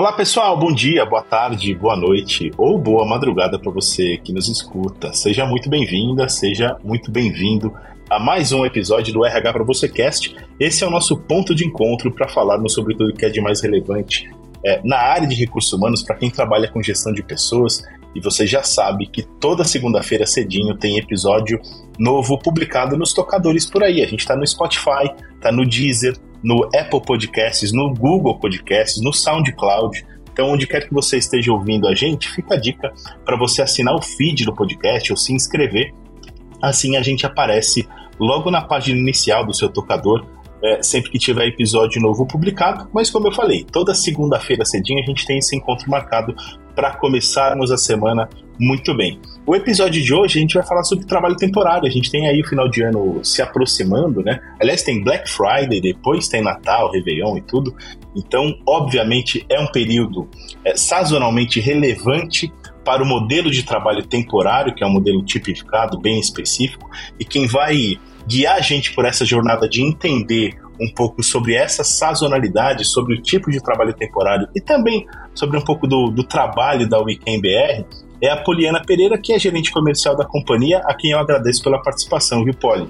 Olá pessoal, bom dia, boa tarde, boa noite ou boa madrugada para você que nos escuta. Seja muito bem-vinda, seja muito bem-vindo a mais um episódio do RH para você Cast. Esse é o nosso ponto de encontro para falarmos sobre tudo que é de mais relevante é, na área de recursos humanos para quem trabalha com gestão de pessoas. E você já sabe que toda segunda-feira cedinho tem episódio novo publicado nos tocadores por aí. A gente está no Spotify, está no Deezer, no Apple Podcasts, no Google Podcasts, no SoundCloud. Então, onde quer que você esteja ouvindo a gente, fica a dica para você assinar o feed do podcast ou se inscrever. Assim a gente aparece logo na página inicial do seu tocador, é, sempre que tiver episódio novo publicado. Mas, como eu falei, toda segunda-feira cedinho a gente tem esse encontro marcado para começarmos a semana muito bem. O episódio de hoje a gente vai falar sobre trabalho temporário. A gente tem aí o final de ano se aproximando, né? Aliás, tem Black Friday, depois tem Natal, Réveillon e tudo. Então, obviamente, é um período é, sazonalmente relevante para o modelo de trabalho temporário, que é um modelo tipificado, bem específico, e quem vai guiar a gente por essa jornada de entender um pouco sobre essa sazonalidade, sobre o tipo de trabalho temporário e também sobre um pouco do, do trabalho da Weekend BR é a Poliana Pereira, que é gerente comercial da companhia, a quem eu agradeço pela participação, viu, Poli?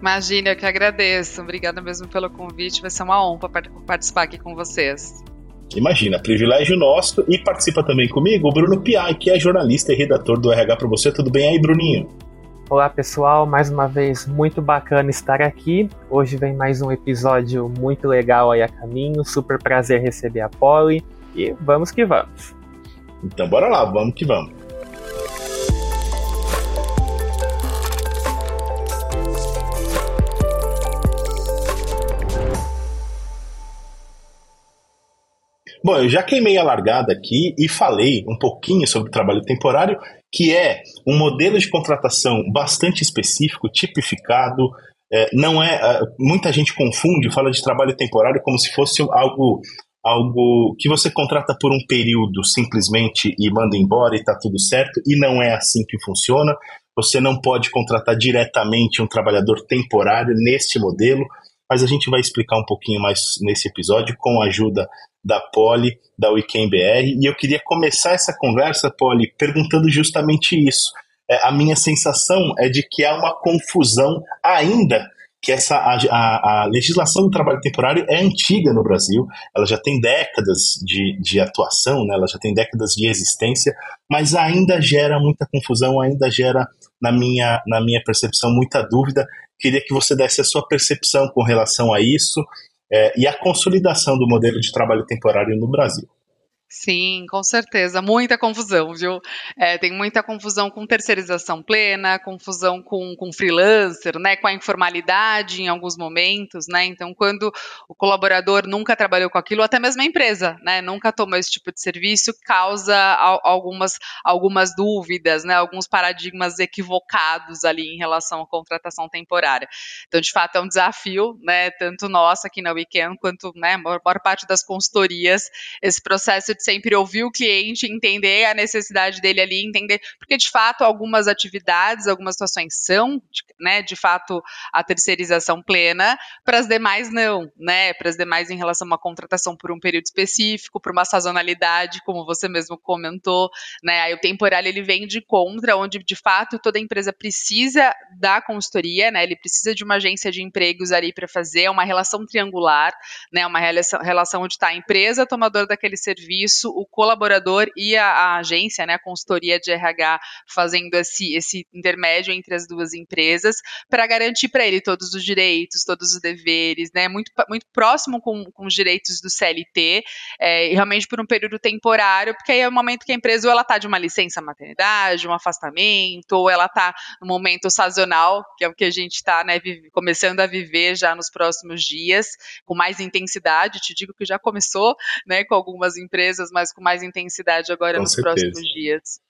Imagina, eu que agradeço. Obrigada mesmo pelo convite. Vai ser uma honra participar aqui com vocês. Imagina, privilégio nosso. E participa também comigo o Bruno Piai, que é jornalista e redator do RH para você. Tudo bem aí, Bruninho? Olá pessoal, mais uma vez muito bacana estar aqui. Hoje vem mais um episódio muito legal aí a caminho. Super prazer receber a Polly e vamos que vamos. Então bora lá, vamos que vamos. Bom, eu já queimei a largada aqui e falei um pouquinho sobre o trabalho temporário, que é um modelo de contratação bastante específico, tipificado. É, não é, é muita gente confunde, fala de trabalho temporário como se fosse algo algo que você contrata por um período simplesmente e manda embora e está tudo certo, e não é assim que funciona. Você não pode contratar diretamente um trabalhador temporário neste modelo, mas a gente vai explicar um pouquinho mais nesse episódio com a ajuda da Poli, da Weekend BR, e eu queria começar essa conversa, Poli, perguntando justamente isso. É, a minha sensação é de que há uma confusão ainda que essa a, a, a, legislação do trabalho temporário é antiga no Brasil, ela já tem décadas de, de atuação, né, ela já tem décadas de existência, mas ainda gera muita confusão, ainda gera, na minha, na minha percepção, muita dúvida. Queria que você desse a sua percepção com relação a isso é, e a consolidação do modelo de trabalho temporário no Brasil. Sim, com certeza. Muita confusão, viu? É, tem muita confusão com terceirização plena, confusão com, com freelancer, né? Com a informalidade em alguns momentos, né? Então, quando o colaborador nunca trabalhou com aquilo, até mesmo a empresa, né? Nunca tomou esse tipo de serviço, causa algumas, algumas dúvidas, né? Alguns paradigmas equivocados ali em relação à contratação temporária. Então, de fato, é um desafio, né? Tanto nós aqui na Weekend, quanto, né? A maior parte das consultorias, esse processo de sempre ouvir o cliente, entender a necessidade dele ali, entender, porque de fato algumas atividades, algumas situações são, né, de fato a terceirização plena, para as demais não, né, para as demais em relação a uma contratação por um período específico, por uma sazonalidade, como você mesmo comentou, né, aí o temporal ele vem de contra, onde de fato toda empresa precisa da consultoria, né, ele precisa de uma agência de empregos ali para fazer, uma relação triangular, né, uma relação, relação onde está a empresa tomadora daquele serviço, isso, o colaborador e a, a agência, né, a consultoria de RH, fazendo esse, esse intermédio entre as duas empresas, para garantir para ele todos os direitos, todos os deveres, né, muito, muito próximo com, com os direitos do CLT, é, realmente por um período temporário, porque aí é o momento que a empresa ou ela está de uma licença maternidade, um afastamento, ou ela está no momento sazonal, que é o que a gente está né, começando a viver já nos próximos dias, com mais intensidade, te digo que já começou, né, com algumas empresas coisas, mas com mais intensidade agora com nos certeza. próximos dias.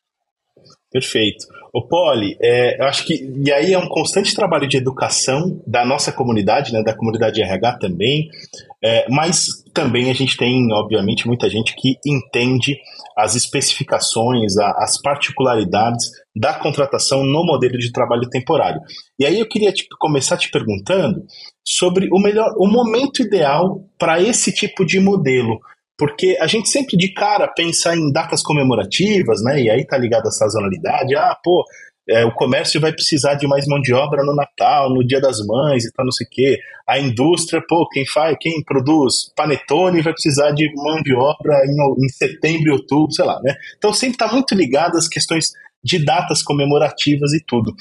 Perfeito. O Poli, é, eu acho que e aí é um constante trabalho de educação da nossa comunidade, né, da comunidade RH também, é, mas também a gente tem, obviamente, muita gente que entende as especificações, a, as particularidades da contratação no modelo de trabalho temporário. E aí eu queria te, começar te perguntando sobre o melhor, o momento ideal para esse tipo de modelo porque a gente sempre de cara pensa em datas comemorativas, né? E aí tá ligado à sazonalidade. Ah, pô, é, o comércio vai precisar de mais mão de obra no Natal, no Dia das Mães e tal, não sei o quê. A indústria, pô, quem faz, quem produz panetone vai precisar de mão de obra em, em setembro outubro, sei lá, né? Então sempre está muito ligado às questões de datas comemorativas e tudo.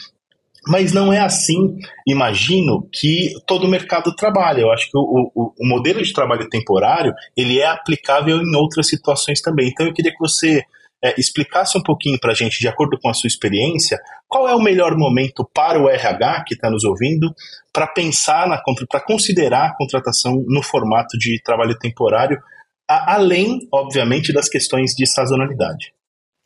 Mas não é assim, imagino, que todo o mercado trabalha. Eu acho que o, o, o modelo de trabalho temporário ele é aplicável em outras situações também. Então eu queria que você é, explicasse um pouquinho para a gente, de acordo com a sua experiência, qual é o melhor momento para o RH que está nos ouvindo para pensar na para considerar a contratação no formato de trabalho temporário, a, além, obviamente, das questões de sazonalidade.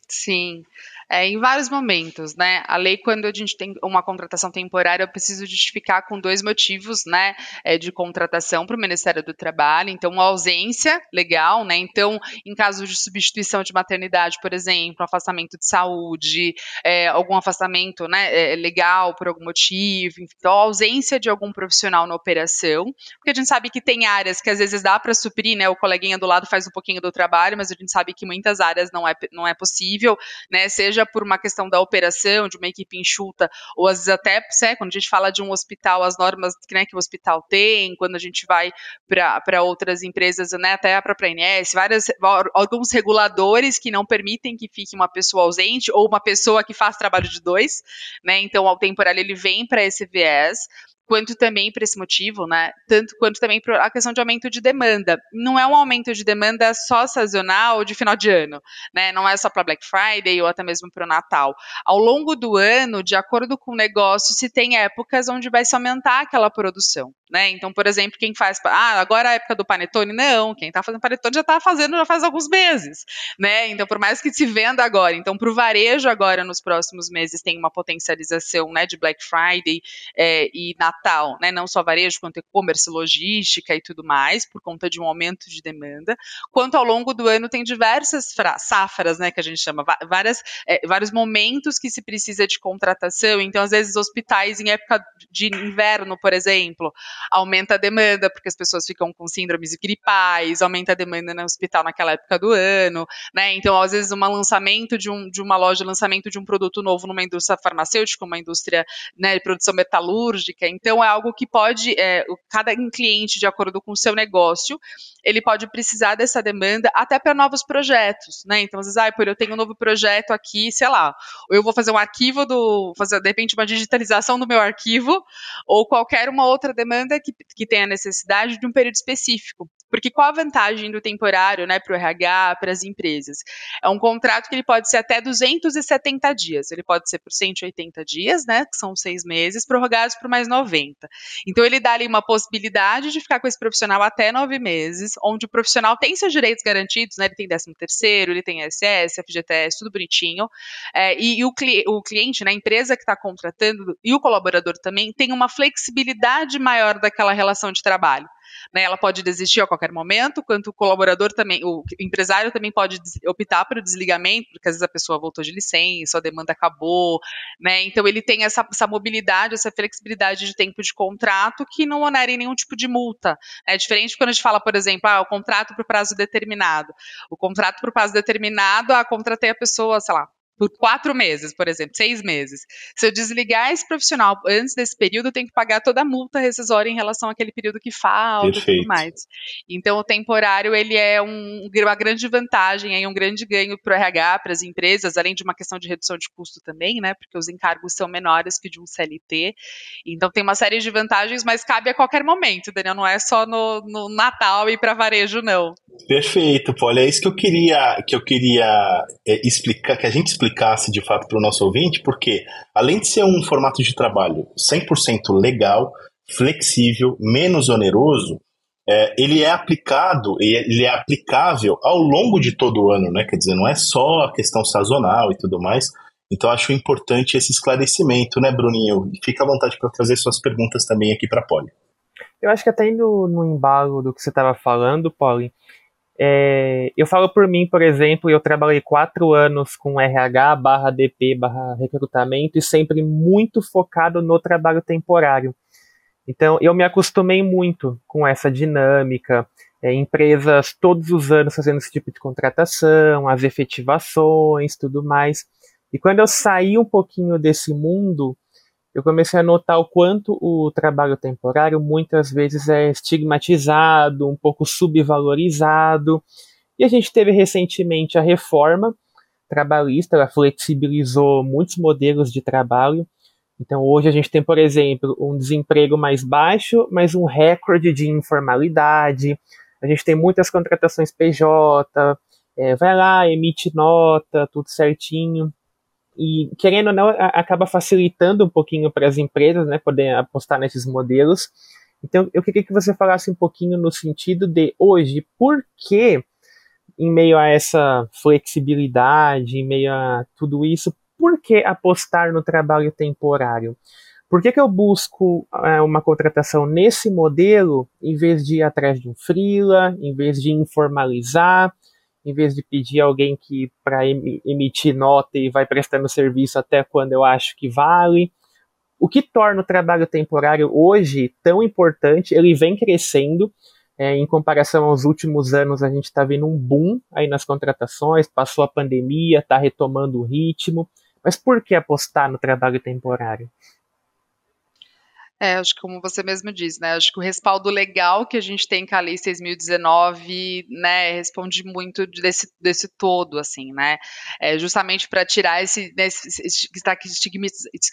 Sim é, em vários momentos, né? A lei, quando a gente tem uma contratação temporária, eu preciso justificar com dois motivos, né, é, de contratação para o Ministério do Trabalho. Então, uma ausência legal, né? Então, em caso de substituição de maternidade, por exemplo, afastamento de saúde, é, algum afastamento, né, é, legal por algum motivo, então, a ausência de algum profissional na operação, porque a gente sabe que tem áreas que às vezes dá para suprir, né? O coleguinha do lado faz um pouquinho do trabalho, mas a gente sabe que muitas áreas não é, não é possível, né? Seja seja por uma questão da operação, de uma equipe enxuta, ou às vezes até, né, quando a gente fala de um hospital, as normas né, que o hospital tem, quando a gente vai para outras empresas, né, até a própria INS, várias, alguns reguladores que não permitem que fique uma pessoa ausente ou uma pessoa que faz trabalho de dois, né, então o temporário ele vem para esse viés, quanto também para esse motivo, né? Tanto quanto também para a questão de aumento de demanda. Não é um aumento de demanda só sazonal de final de ano, né? Não é só para Black Friday ou até mesmo para o Natal. Ao longo do ano, de acordo com o negócio, se tem épocas onde vai se aumentar aquela produção. Né? Então, por exemplo, quem faz, ah, agora é a época do panetone, não, quem está fazendo panetone já está fazendo já faz alguns meses, né? Então, por mais que se venda agora, então para o varejo agora nos próximos meses tem uma potencialização, né, de Black Friday é, e Natal, né? Não só varejo quanto e-commerce, logística e tudo mais, por conta de um aumento de demanda. Quanto ao longo do ano tem diversas safras, né, que a gente chama, várias, é, vários momentos que se precisa de contratação. Então, às vezes hospitais em época de inverno, por exemplo aumenta a demanda, porque as pessoas ficam com síndromes gripais, aumenta a demanda no hospital naquela época do ano, né? Então, às vezes, um lançamento de, um, de uma loja, lançamento de um produto novo numa indústria farmacêutica, uma indústria né, de produção metalúrgica. Então, é algo que pode, é, cada cliente, de acordo com o seu negócio, ele pode precisar dessa demanda até para novos projetos, né? Então, às vezes, ah, eu tenho um novo projeto aqui, sei lá, ou eu vou fazer um arquivo do, fazer de repente uma digitalização do meu arquivo, ou qualquer uma outra demanda que, que tenha necessidade de um período específico. Porque qual a vantagem do temporário, né, para o RH, para as empresas? É um contrato que ele pode ser até 270 dias, ele pode ser por 180 dias, né, que são seis meses, prorrogados por mais 90. Então ele dá ali uma possibilidade de ficar com esse profissional até nove meses, onde o profissional tem seus direitos garantidos, né, ele tem 13 terceiro, ele tem SS, FGTS, tudo bonitinho, é, e, e o, cli o, cliente, né, a empresa que está contratando e o colaborador também tem uma flexibilidade maior daquela relação de trabalho. Né, ela pode desistir a qualquer momento, quanto o colaborador também, o empresário também pode optar pelo desligamento, porque às vezes a pessoa voltou de licença, a demanda acabou, né? Então ele tem essa, essa mobilidade, essa flexibilidade de tempo de contrato que não onera em nenhum tipo de multa. É diferente quando a gente fala, por exemplo, ah, o contrato por prazo determinado. O contrato por prazo determinado, ah, contratei a pessoa, sei lá, por quatro meses, por exemplo, seis meses. Se eu desligar esse profissional antes desse período, eu tenho que pagar toda a multa rescisória em relação àquele período que falta e tudo mais. Então, o temporário, ele é um, uma grande vantagem, aí, um grande ganho para o RH, para as empresas, além de uma questão de redução de custo também, né, porque os encargos são menores que de um CLT. Então, tem uma série de vantagens, mas cabe a qualquer momento, Daniel, não é só no, no Natal e para varejo, não. Perfeito, Paulo, é isso que eu queria, que eu queria é, explicar, que a gente explica explicasse de fato para o nosso ouvinte, porque além de ser um formato de trabalho 100% legal, flexível, menos oneroso, é, ele é aplicado e ele é aplicável ao longo de todo o ano, né? Quer dizer, não é só a questão sazonal e tudo mais. Então acho importante esse esclarecimento, né, Bruninho? Fica à vontade para fazer suas perguntas também aqui para a Poli. Eu acho que até indo no embalo do que você estava falando, Poli, é, eu falo por mim, por exemplo, eu trabalhei quatro anos com RH barra DP barra recrutamento e sempre muito focado no trabalho temporário. Então eu me acostumei muito com essa dinâmica. é, empresas todos os anos fazendo esse tipo de contratação, as efetivações, tudo mais. E quando eu saí um pouquinho desse mundo, eu comecei a notar o quanto o trabalho temporário muitas vezes é estigmatizado, um pouco subvalorizado. E a gente teve recentemente a reforma trabalhista, ela flexibilizou muitos modelos de trabalho. Então hoje a gente tem, por exemplo, um desemprego mais baixo, mas um recorde de informalidade. A gente tem muitas contratações PJ, é, vai lá, emite nota, tudo certinho. E, querendo ou não, a, acaba facilitando um pouquinho para as empresas, né, poder apostar nesses modelos. Então, eu queria que você falasse um pouquinho no sentido de, hoje, por que, em meio a essa flexibilidade, em meio a tudo isso, por que apostar no trabalho temporário? Por que, que eu busco é, uma contratação nesse modelo em vez de ir atrás de um freela, em vez de informalizar, em vez de pedir alguém que para emitir nota e vai prestando serviço até quando eu acho que vale? O que torna o trabalho temporário hoje tão importante? Ele vem crescendo. É, em comparação aos últimos anos, a gente está vendo um boom aí nas contratações, passou a pandemia, está retomando o ritmo. Mas por que apostar no trabalho temporário? É, acho que como você mesmo disse, né? Acho que o respaldo legal que a gente tem com a Lei 6.019, né, responde muito desse, desse todo, assim, né? É justamente para tirar esse, né, que está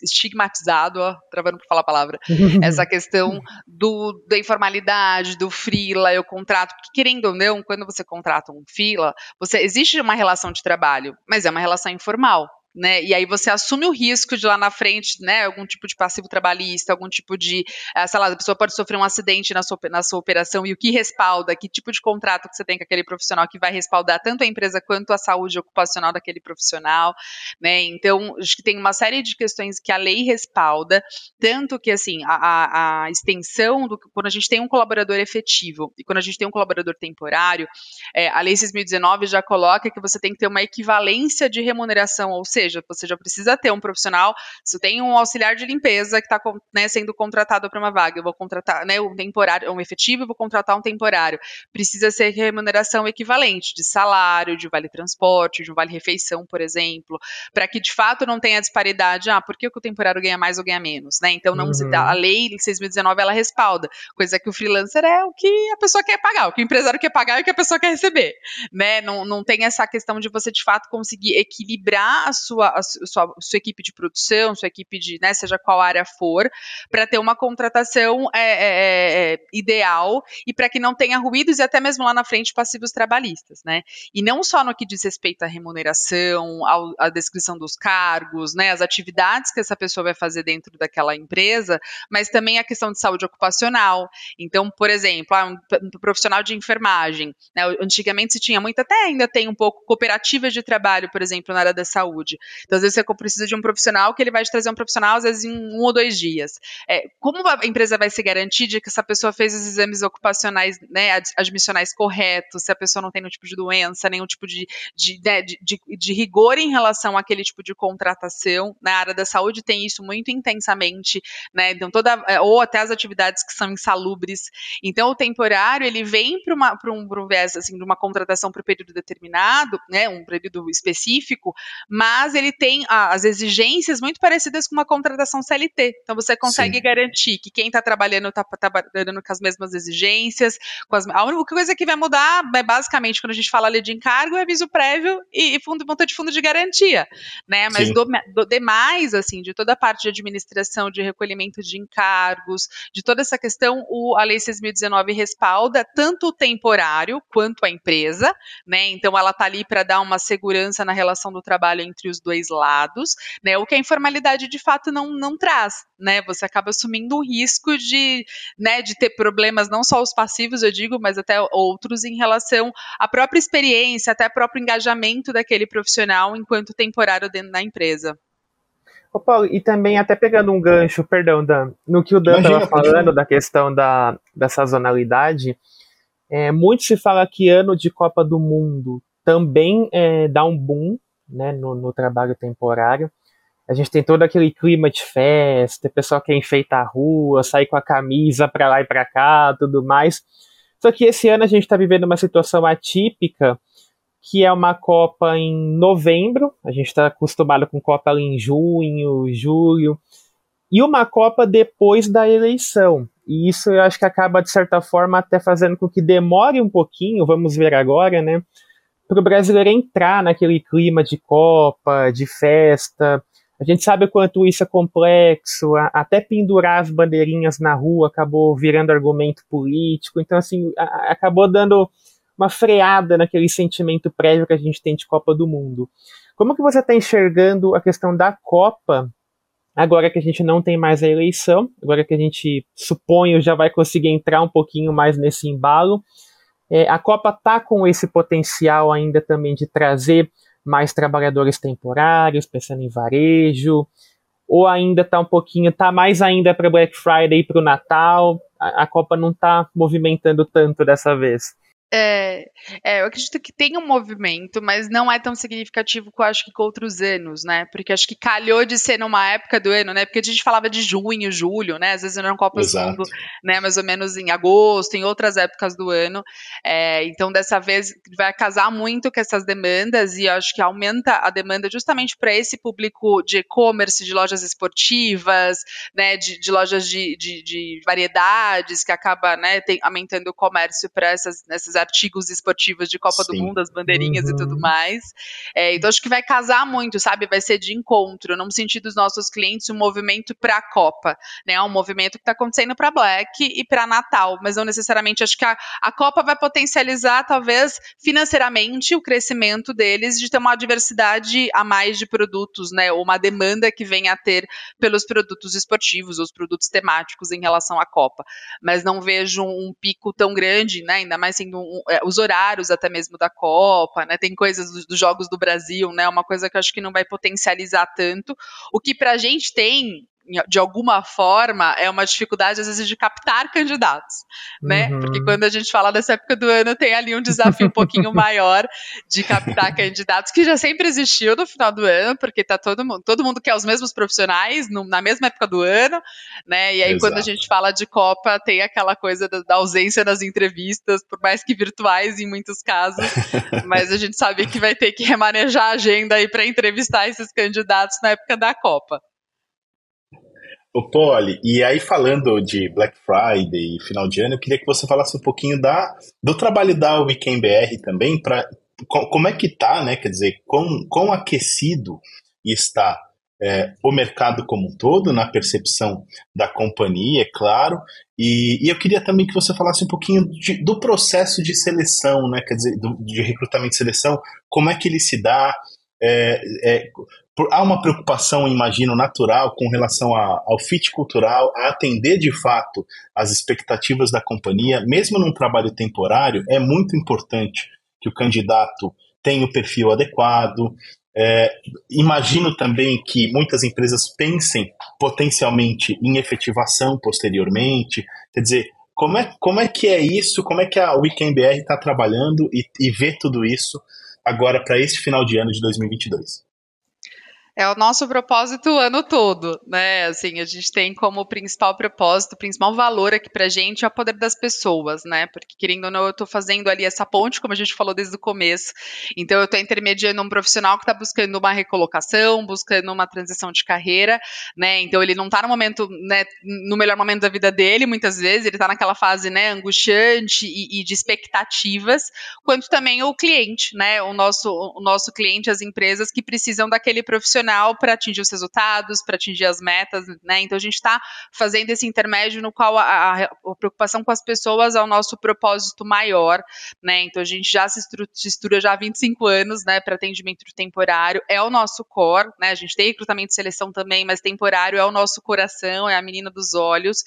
estigmatizado, ó, travando para falar a palavra, essa questão do, da informalidade, do freela, eu contrato, porque querendo ou não, quando você contrata um freela, você existe uma relação de trabalho, mas é uma relação informal né? E aí você assume o risco de lá na frente, né? Algum tipo de passivo trabalhista, algum tipo de, uh, sei lá, a pessoa pode sofrer um acidente na sua, na sua operação e o que respalda, que tipo de contrato que você tem com aquele profissional que vai respaldar tanto a empresa quanto a saúde ocupacional daquele profissional, né? Então, acho que tem uma série de questões que a lei respalda, tanto que, assim, a, a extensão do quando a gente tem um colaborador efetivo e quando a gente tem um colaborador temporário, é, a lei 6.019 já coloca que você tem que ter uma equivalência de remuneração, ou seja, seja, você já precisa ter um profissional. Se tem um auxiliar de limpeza que está né, sendo contratado para uma vaga, eu vou contratar né, um temporário, um efetivo, eu vou contratar um temporário. Precisa ser remuneração equivalente de salário, de vale transporte, de um vale refeição, por exemplo, para que de fato não tenha disparidade. Ah, por que o temporário ganha mais ou ganha menos? Né? Então não uhum. a lei 6.019 ela respalda, coisa que o freelancer é o que a pessoa quer pagar, o que o empresário quer pagar e o que a pessoa quer receber, né? Não, não tem essa questão de você de fato conseguir equilibrar a sua a sua, sua equipe de produção, sua equipe de, né, seja qual área for, para ter uma contratação é, é, é, é ideal e para que não tenha ruídos e até mesmo lá na frente passivos trabalhistas, né? E não só no que diz respeito à remuneração, ao, à descrição dos cargos, né, as atividades que essa pessoa vai fazer dentro daquela empresa, mas também a questão de saúde ocupacional. Então, por exemplo, ah, um profissional de enfermagem, né, antigamente se tinha muito, até ainda tem um pouco cooperativas de trabalho, por exemplo, na área da saúde. Então, às vezes, você precisa de um profissional que ele vai te trazer um profissional, às vezes, em um ou dois dias. É, como a empresa vai se garantir de que essa pessoa fez os exames ocupacionais, né, admissionais corretos, se a pessoa não tem nenhum tipo de doença, nenhum tipo de, de, né, de, de, de rigor em relação àquele tipo de contratação. Na área da saúde tem isso muito intensamente, né? Então, toda, é, ou até as atividades que são insalubres. Então, o temporário, ele vem para um, um viés, assim, de uma contratação para um período determinado, né, um período específico, mas ele tem as exigências muito parecidas com uma contratação CLT. Então você consegue Sim. garantir que quem está trabalhando está tá trabalhando com as mesmas exigências. As, a única coisa que vai mudar é basicamente quando a gente fala ali de encargo é aviso prévio e, e fundo, monta de fundo de garantia, né? Mas do, do, demais, assim, de toda a parte de administração, de recolhimento de encargos, de toda essa questão, o, a Lei 6.019 respalda tanto o temporário quanto a empresa, né? Então ela está ali para dar uma segurança na relação do trabalho entre os dois lados, né? O que a informalidade de fato não, não traz, né? Você acaba assumindo o risco de, né, de ter problemas, não só os passivos, eu digo, mas até outros em relação à própria experiência, até o próprio engajamento daquele profissional enquanto temporário dentro da empresa. Ô Paulo, e também até pegando um gancho, perdão, Dan, no que o Dan estava falando da questão da, da sazonalidade, é, muito se fala que ano de Copa do Mundo também é, dá um boom né, no, no, trabalho temporário. A gente tem todo aquele clima de festa, o pessoal quer enfeitar a rua, sair com a camisa para lá e para cá, tudo mais. Só que esse ano a gente está vivendo uma situação atípica, que é uma Copa em novembro, a gente está acostumado com Copa ali em junho, julho, e uma Copa depois da eleição. E isso eu acho que acaba, de certa forma, até fazendo com que demore um pouquinho, vamos ver agora, né? Para o brasileiro entrar naquele clima de Copa, de festa. A gente sabe o quanto isso é complexo, até pendurar as bandeirinhas na rua acabou virando argumento político. Então, assim, acabou dando uma freada naquele sentimento prévio que a gente tem de Copa do Mundo. Como que você está enxergando a questão da Copa agora que a gente não tem mais a eleição, agora que a gente suponho já vai conseguir entrar um pouquinho mais nesse embalo, é, a Copa está com esse potencial ainda também de trazer mais trabalhadores temporários, pensando em varejo, ou ainda está um pouquinho, está mais ainda para Black Friday e para o Natal, a, a Copa não está movimentando tanto dessa vez. É, é, eu acredito que tem um movimento, mas não é tão significativo que eu acho que com outros anos, né? Porque acho que calhou de ser numa época do ano, né? Porque a gente falava de junho, julho, né? Às vezes não Copa do Mundo, né? Mais ou menos em agosto, em outras épocas do ano. É, então, dessa vez, vai casar muito com essas demandas e acho que aumenta a demanda justamente para esse público de e-commerce, de lojas esportivas, né? De, de lojas de, de, de, variedades, que acaba, né? Tem, aumentando o comércio para essas, essas artigos esportivos de Copa Sim. do Mundo, as bandeirinhas uhum. e tudo uhum. mais. É, então acho que vai casar muito, sabe? Vai ser de encontro, no sentido dos nossos clientes, um movimento para a Copa, né? Um movimento que está acontecendo para Black e para Natal, mas não necessariamente. Acho que a, a Copa vai potencializar, talvez, financeiramente o crescimento deles de ter uma diversidade a mais de produtos, né? Ou uma demanda que venha a ter pelos produtos esportivos, os produtos temáticos em relação à Copa. Mas não vejo um pico tão grande, né? Ainda mais sendo é, os horários até mesmo da Copa, né? Tem coisas dos, dos, jogos do Brasil, né? Uma coisa que eu acho que não vai potencializar tanto. O que para a gente tem de alguma forma, é uma dificuldade, às vezes, de captar candidatos, né? Uhum. Porque quando a gente fala dessa época do ano, tem ali um desafio um pouquinho maior de captar candidatos, que já sempre existiu no final do ano, porque tá todo mundo, todo mundo quer os mesmos profissionais no, na mesma época do ano, né? E aí, Exato. quando a gente fala de Copa, tem aquela coisa da, da ausência das entrevistas, por mais que virtuais em muitos casos, mas a gente sabe que vai ter que remanejar a agenda aí para entrevistar esses candidatos na época da Copa. O Poli, e aí falando de Black Friday e final de ano, eu queria que você falasse um pouquinho da, do trabalho da Weekend BR também, para como é que tá, né? Quer dizer, quão, quão aquecido está é, o mercado como um todo, na percepção da companhia, é claro. E, e eu queria também que você falasse um pouquinho de, do processo de seleção, né? Quer dizer, do, de recrutamento e seleção, como é que ele se dá, é, é, há uma preocupação, imagino, natural com relação a, ao fit cultural, a atender de fato as expectativas da companhia, mesmo num trabalho temporário, é muito importante que o candidato tenha o perfil adequado. É, imagino também que muitas empresas pensem potencialmente em efetivação posteriormente. Quer dizer, como é, como é que é isso? Como é que a Weekend BR está trabalhando e, e vê tudo isso agora para este final de ano de 2022? É o nosso propósito o ano todo, né? Assim, a gente tem como principal propósito, principal valor aqui pra gente é o poder das pessoas, né? Porque, querendo ou não, eu tô fazendo ali essa ponte, como a gente falou desde o começo. Então, eu tô intermediando um profissional que tá buscando uma recolocação, buscando uma transição de carreira, né? Então, ele não tá no momento, né, no melhor momento da vida dele, muitas vezes, ele tá naquela fase, né, angustiante e, e de expectativas, quanto também o cliente, né? O nosso, o nosso cliente, as empresas que precisam daquele profissional para atingir os resultados, para atingir as metas, né? Então a gente está fazendo esse intermédio no qual a, a, preocupação com as pessoas é o nosso propósito maior, né? Então a gente já se estrutura já há 25 anos, né, para atendimento temporário, é o nosso core, né? A gente tem recrutamento e seleção também, mas temporário é o nosso coração, é a menina dos olhos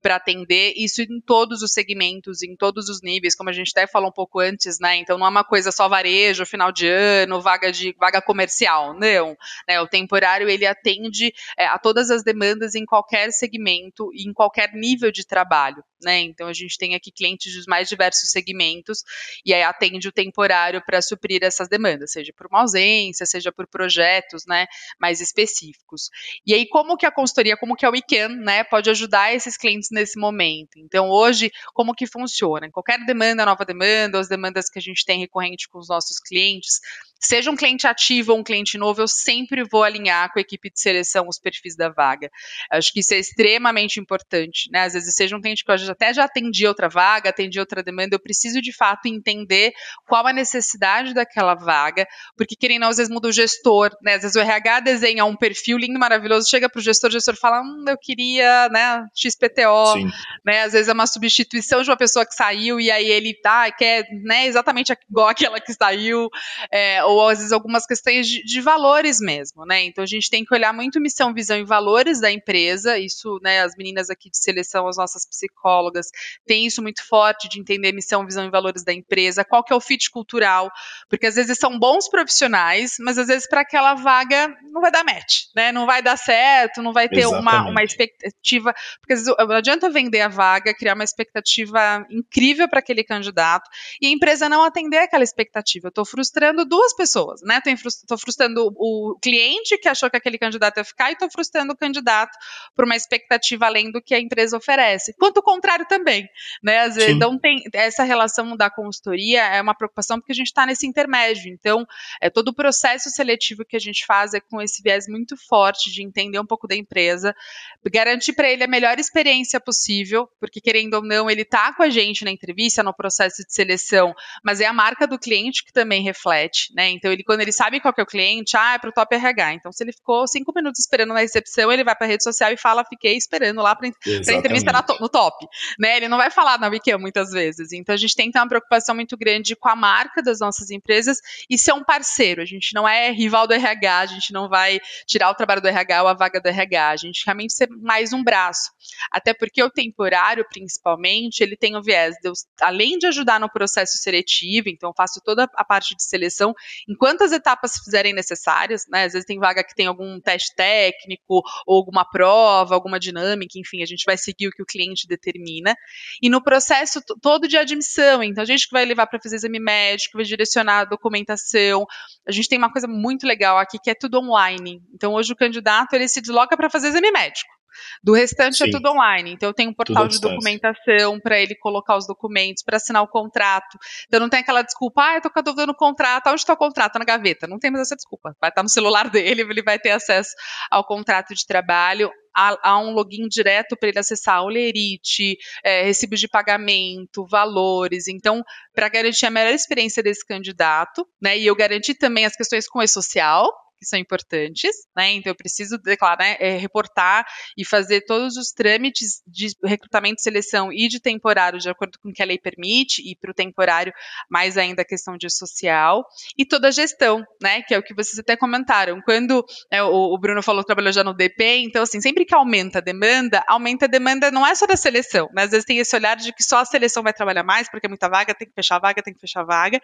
para atender isso em todos os segmentos, em todos os níveis, como a gente até falou um pouco antes, né? Então não é uma coisa só varejo, final de ano, vaga de vaga comercial, não, né? O temporário ele atende é, a todas as demandas em qualquer segmento e em qualquer nível de trabalho. Né? Então a gente tem aqui clientes dos mais diversos segmentos e aí atende o temporário para suprir essas demandas, seja por uma ausência, seja por projetos, né, mais específicos. E aí como que a consultoria, como que a Weekend, né, pode ajudar esses clientes nesse momento? Então hoje como que funciona? Qualquer demanda, nova demanda, as demandas que a gente tem recorrente com os nossos clientes, seja um cliente ativo ou um cliente novo, eu sempre vou alinhar com a equipe de seleção os perfis da vaga. Acho que isso é extremamente importante, né? Às vezes seja um cliente que eu até já atendi outra vaga, atendi outra demanda, eu preciso de fato entender qual a necessidade daquela vaga, porque querendo não, às vezes muda o gestor, né? Às vezes o RH desenha um perfil lindo, maravilhoso, chega para o gestor, o gestor fala, hum, eu queria, né, XPTO, Sim. né? Às vezes é uma substituição de uma pessoa que saiu e aí ele tá, quer, né, exatamente igual aquela que saiu, é, ou às vezes algumas questões de, de, valores mesmo, né? Então a gente tem que olhar muito missão, visão e valores da empresa. Isso, né, as meninas aqui de seleção, as nossas psicólogas, têm isso muito forte de entender missão, visão e valores da empresa, qual que é o fit cultural, porque às vezes são bons profissionais, mas às vezes para aquela vaga não vai dar match, né? Não vai dar certo, não vai ter uma, uma expectativa, porque às vezes não adianta vender a vaga, criar uma expectativa incrível para aquele candidato e a empresa não atender aquela expectativa. Eu estou frustrando duas pessoas, né? Estou frustrando o cliente que achou que aquele candidato ia ficar e estou frustrando o candidato por uma expectativa além do que a empresa oferece. Quanto o contrário também, né? Às vezes, então tem essa relação da consultoria é uma preocupação porque a gente está nesse intermédio. Então, é todo o processo seletivo que a gente faz é com esse viés muito forte de entender um pouco da empresa, garantir para ele a melhor experiência possível, porque querendo ou não, ele está com a gente na entrevista, no processo de seleção, mas é a marca do cliente que também reflete, né? Né? Então, ele, quando ele sabe qual é o cliente, ah, é para o top RH. Então, se ele ficou cinco minutos esperando na recepção, ele vai para a rede social e fala, fiquei esperando lá para entrevista no top, né? Ele não vai falar na Wiki muitas vezes. Então, a gente tem que ter uma preocupação muito grande com a marca das nossas empresas e ser um parceiro. A gente não é rival do RH, a gente não vai tirar o trabalho do RH ou a vaga do RH. A gente realmente ser mais um braço. Até porque o temporário, principalmente, ele tem o viés de, além de ajudar no processo seletivo, então eu faço toda a parte de seleção, em quantas etapas fizerem necessárias, né? Às vezes tem vaga que tem algum teste técnico, ou alguma prova, alguma dinâmica, enfim, a gente vai seguir o que o cliente determina. E no processo todo de admissão, então a gente que vai levar para fazer exame médico, vai direcionar a documentação. A gente tem uma coisa muito legal aqui que é tudo online. Então hoje o candidato ele se desloca para fazer exame médico. Do restante é Sim. é tudo online. Então eu tenho um portal de documentação para ele colocar os documentos, para assinar o contrato. Então não tem aquela desculpa, ah, eu tô com a dúvida no contrato, onde está o contrato? Tá na gaveta. Não tem mais essa desculpa. Vai estar no celular dele, ele vai ter acesso ao contrato de trabalho. Há, um login direto para ele acessar o lerite, é, recibos de pagamento, valores. Então, para garantir a melhor experiência desse candidato, né? E eu garantir também as questões com e-social, que são importantes, né? Então eu preciso declarar, né, é, reportar e fazer todos os trâmites de recrutamento, seleção e de temporário de acordo com o que a lei permite, e para o temporário mais ainda a questão de social, e toda a gestão, né? Que é o que vocês até comentaram. Quando né, o, o, Bruno falou que trabalhou já no DP, então assim, sempre que aumenta a demanda, aumenta a demanda não é só da seleção, né? Às vezes tem esse olhar de que só a seleção vai trabalhar mais, porque é muita vaga, tem que fechar vaga, tem que fechar vaga,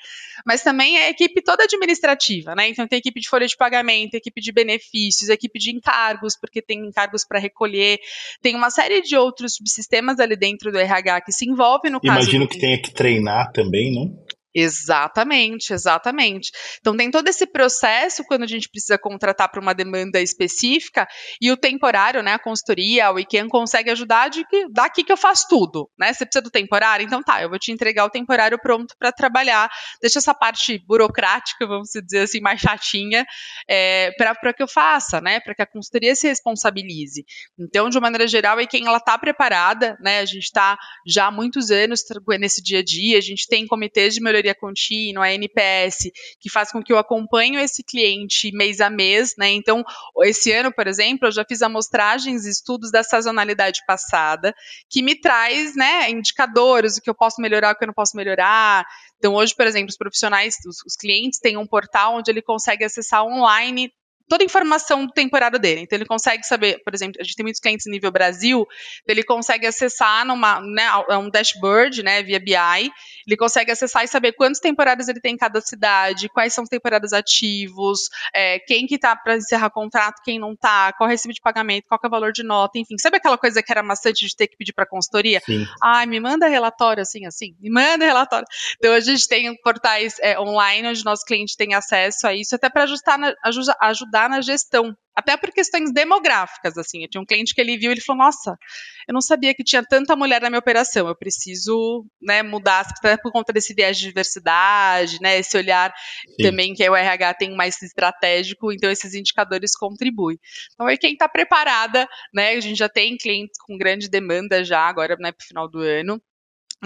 mas também é a equipe toda administrativa, né? Então tem equipe de folha de pagamento pagamento, equipe de benefícios, equipe de encargos, porque tem encargos para recolher, tem uma série de outros subsistemas ali dentro do RH que se envolve no Imagino caso. Imagino que tenha que treinar também, não? Exatamente, exatamente. Então tem todo esse processo quando a gente precisa contratar para uma demanda específica e o temporário, né, a consultoria, o IKEM consegue ajudar de que daqui que eu faço tudo, né? Você precisa do temporário, então tá, eu vou te entregar o temporário pronto para trabalhar. Deixa essa parte burocrática, vamos dizer assim, mais chatinha, é, para que eu faça, né? Para que a consultoria se responsabilize. Então, de uma maneira geral, a IKEM ela está preparada, né? A gente está já há muitos anos nesse dia a dia, a gente tem comitês de melhoria melhoria contínua, a NPS, que faz com que eu acompanhe esse cliente mês a mês, né? Então, esse ano, por exemplo, eu já fiz amostragens e estudos da sazonalidade passada, que me traz, né, indicadores, o que eu posso melhorar, o que eu não posso melhorar. Então, hoje, por exemplo, os profissionais, os, os clientes têm um portal onde ele consegue acessar online toda a informação do temporário dele. Então ele consegue saber, por exemplo, a gente tem muitos clientes nível Brasil, ele consegue acessar numa, né, é um dashboard, né, via BI, ele consegue acessar e saber quantos temporários ele tem em cada cidade, quais são os temporários ativos, é, quem que tá para encerrar contrato, quem não tá, qual é o recibo de pagamento, qual é o valor de nota, enfim. Sabe aquela coisa que era maçante de ter que pedir para consultoria? Sim. Ai, me manda relatório assim, assim, me manda relatório. Então a gente tem portais é, online onde nosso cliente tem acesso a isso, até para ajustar, ajudar na gestão até por questões demográficas, assim. Eu tinha um cliente que ele viu, ele falou: "Nossa, eu não sabia que tinha tanta mulher na minha operação. Eu preciso, né, mudar até por conta desse viés de diversidade, né, esse olhar Sim. também que o RH tem mais estratégico, então esses indicadores contribuem. Então é quem está preparada, né? A gente já tem clientes com grande demanda já agora, né, para o final do ano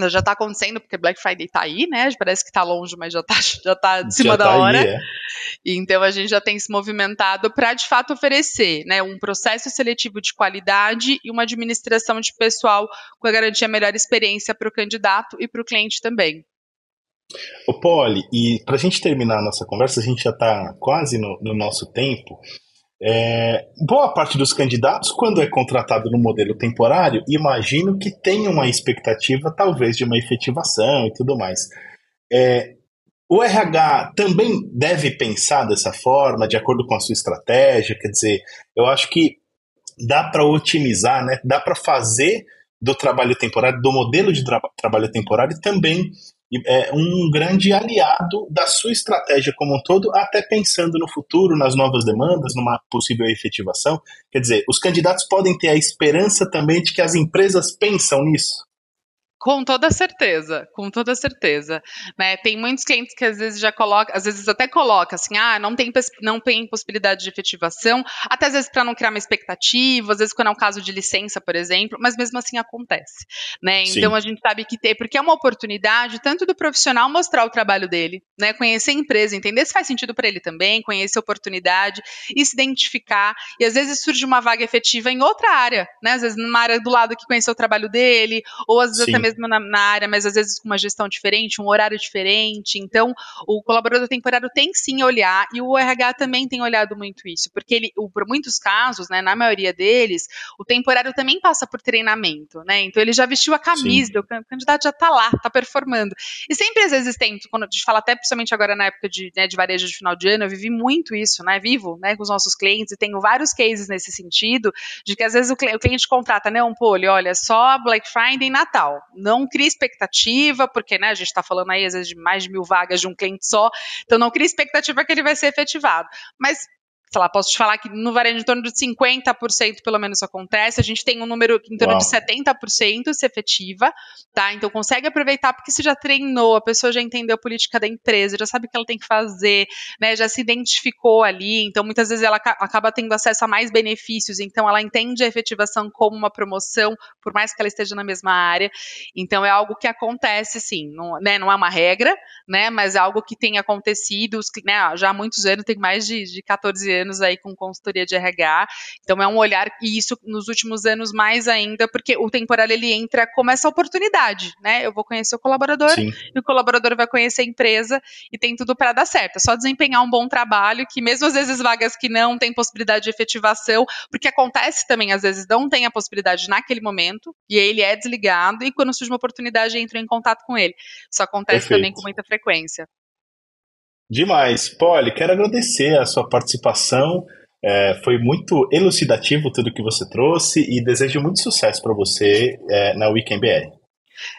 já está acontecendo, porque Black Friday está aí, né? Parece que está longe, mas já está já tá de cima da tá hora. Aí, é. Então a gente já tem se movimentado para de fato oferecer né, um processo seletivo de qualidade e uma administração de pessoal com a garantia melhor experiência para o candidato e para o cliente também. O Poli, e para a gente terminar a nossa conversa, a gente já está quase no, no nosso tempo. É, boa parte dos candidatos, quando é contratado no modelo temporário, imagino que tem uma expectativa, talvez, de uma efetivação e tudo mais. É, o RH também deve pensar dessa forma, de acordo com a sua estratégia, quer dizer, eu acho que dá para otimizar, né? dá para fazer do trabalho temporário, do modelo de tra trabalho temporário também é um grande aliado da sua estratégia como um todo, até pensando no futuro, nas novas demandas, numa possível efetivação. Quer dizer, os candidatos podem ter a esperança também de que as empresas pensam nisso. Com toda certeza, com toda certeza. Né? Tem muitos clientes que às vezes já colocam, às vezes até coloca assim, ah, não tem, não tem possibilidade de efetivação, até às vezes para não criar uma expectativa, às vezes quando é um caso de licença, por exemplo, mas mesmo assim acontece. Né? Então a gente sabe que tem, porque é uma oportunidade tanto do profissional mostrar o trabalho dele, né? conhecer a empresa, entender se faz sentido para ele também, conhecer a oportunidade e se identificar. E às vezes surge uma vaga efetiva em outra área, né? às vezes numa área do lado que conheceu o trabalho dele, ou às vezes Sim. até mesmo mesmo na, na, área, mas às vezes com uma gestão diferente, um horário diferente. Então, o colaborador temporário tem sim olhar, e o RH também tem olhado muito isso, porque ele, o, por muitos casos, né, na maioria deles, o temporário também passa por treinamento, né? Então ele já vestiu a camisa, sim. o candidato já está lá, está performando. E sempre às vezes tem, quando a gente fala até principalmente agora na época de, né, de varejo de final de ano, eu vivi muito isso, né? Vivo, né, com os nossos clientes e tenho vários cases nesse sentido, de que às vezes o, cliente contrata, né, um pole, olha, só Black Friday e Natal não cria expectativa, porque né, a gente está falando aí às vezes de mais de mil vagas de um cliente só, então não cria expectativa que ele vai ser efetivado. Mas sei lá, posso te falar que no varejo em torno de 50% pelo menos isso acontece. A gente tem um número em torno Uau. de 70% se efetiva, tá? Então consegue aproveitar porque você já treinou, a pessoa já entendeu a política da empresa, já sabe o que ela tem que fazer, né? Já se identificou ali. Então muitas vezes ela acaba tendo acesso a mais benefícios, então ela entende a efetivação como uma promoção, por mais que ela esteja na mesma área. Então é algo que acontece sim, não, né? não é uma regra, né? Mas é algo que tem acontecido, né? já há muitos anos, tem mais de, de 14 anos anos aí com consultoria de RH. Então é um olhar e isso nos últimos anos mais ainda, porque o temporário ele entra como essa oportunidade, né? Eu vou conhecer o colaborador Sim. e o colaborador vai conhecer a empresa e tem tudo para dar certo. É só desempenhar um bom trabalho, que mesmo às vezes vagas que não tem possibilidade de efetivação, porque acontece também às vezes não tem a possibilidade naquele momento e ele é desligado e quando surge uma oportunidade entra em contato com ele. Isso acontece Perfeito. também com muita frequência. Demais. Polly, quero agradecer a sua participação. É, foi muito elucidativo tudo que você trouxe e desejo muito sucesso para você é, na Weekend BR.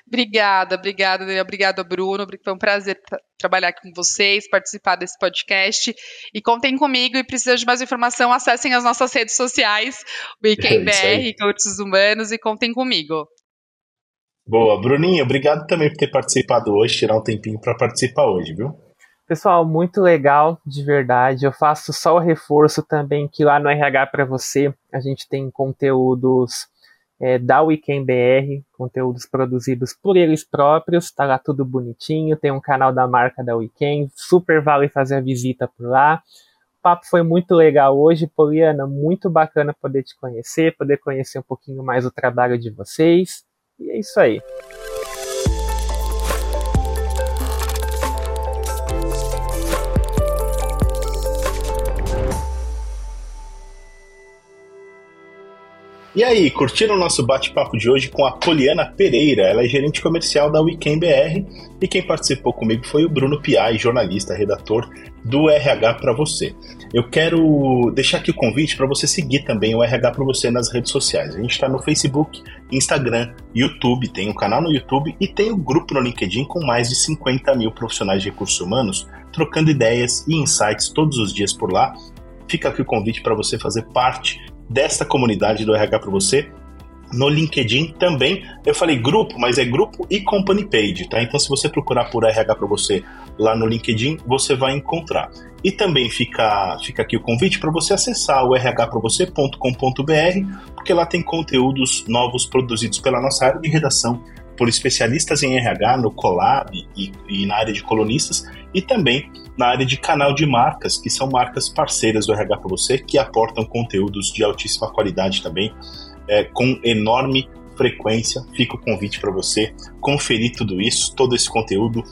Obrigada, obrigada, obrigada, Bruno. Foi um prazer trabalhar aqui com vocês, participar desse podcast. E contem comigo e precisam de mais informação, acessem as nossas redes sociais, Weekend é BR, Coaches Humanos, e contem comigo. Boa, Bruninho, obrigado também por ter participado hoje, tirar um tempinho para participar hoje, viu? Pessoal, muito legal, de verdade. Eu faço só o reforço também que lá no RH para você a gente tem conteúdos é, da Weekend BR, conteúdos produzidos por eles próprios, tá lá tudo bonitinho. Tem um canal da marca da Weekend, super vale fazer a visita por lá. O papo foi muito legal hoje, Poliana, muito bacana poder te conhecer, poder conhecer um pouquinho mais o trabalho de vocês. E é isso aí. E aí, curtiram o nosso bate-papo de hoje com a Poliana Pereira? Ela é gerente comercial da Weekend BR e quem participou comigo foi o Bruno Piai, jornalista, redator do RH para você. Eu quero deixar aqui o convite para você seguir também o RH para você nas redes sociais. A gente está no Facebook, Instagram, YouTube, tem um canal no YouTube e tem um grupo no LinkedIn com mais de 50 mil profissionais de recursos humanos trocando ideias e insights todos os dias por lá. Fica aqui o convite para você fazer parte desta comunidade do RH para você. No LinkedIn também, eu falei grupo, mas é grupo e company page, tá? Então, se você procurar por RH para você lá no LinkedIn, você vai encontrar. E também fica, fica aqui o convite para você acessar o rhpravocê.com.br, porque lá tem conteúdos novos produzidos pela nossa área de redação por especialistas em RH no Colab e, e, na área de colonistas e também na área de canal de marcas, que são marcas parceiras do RH para você, que aportam conteúdos de altíssima qualidade também, é, com enorme frequência. Fica o convite para você conferir tudo isso, todo esse conteúdo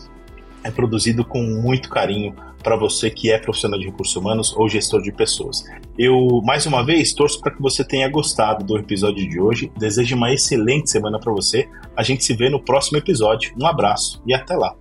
é produzido com muito carinho para você que é profissional de recursos humanos ou gestor de pessoas. Eu, mais uma vez, torço para que você tenha gostado do episódio de hoje. Desejo uma excelente semana para você. A gente se vê no próximo episódio. Um abraço e até lá.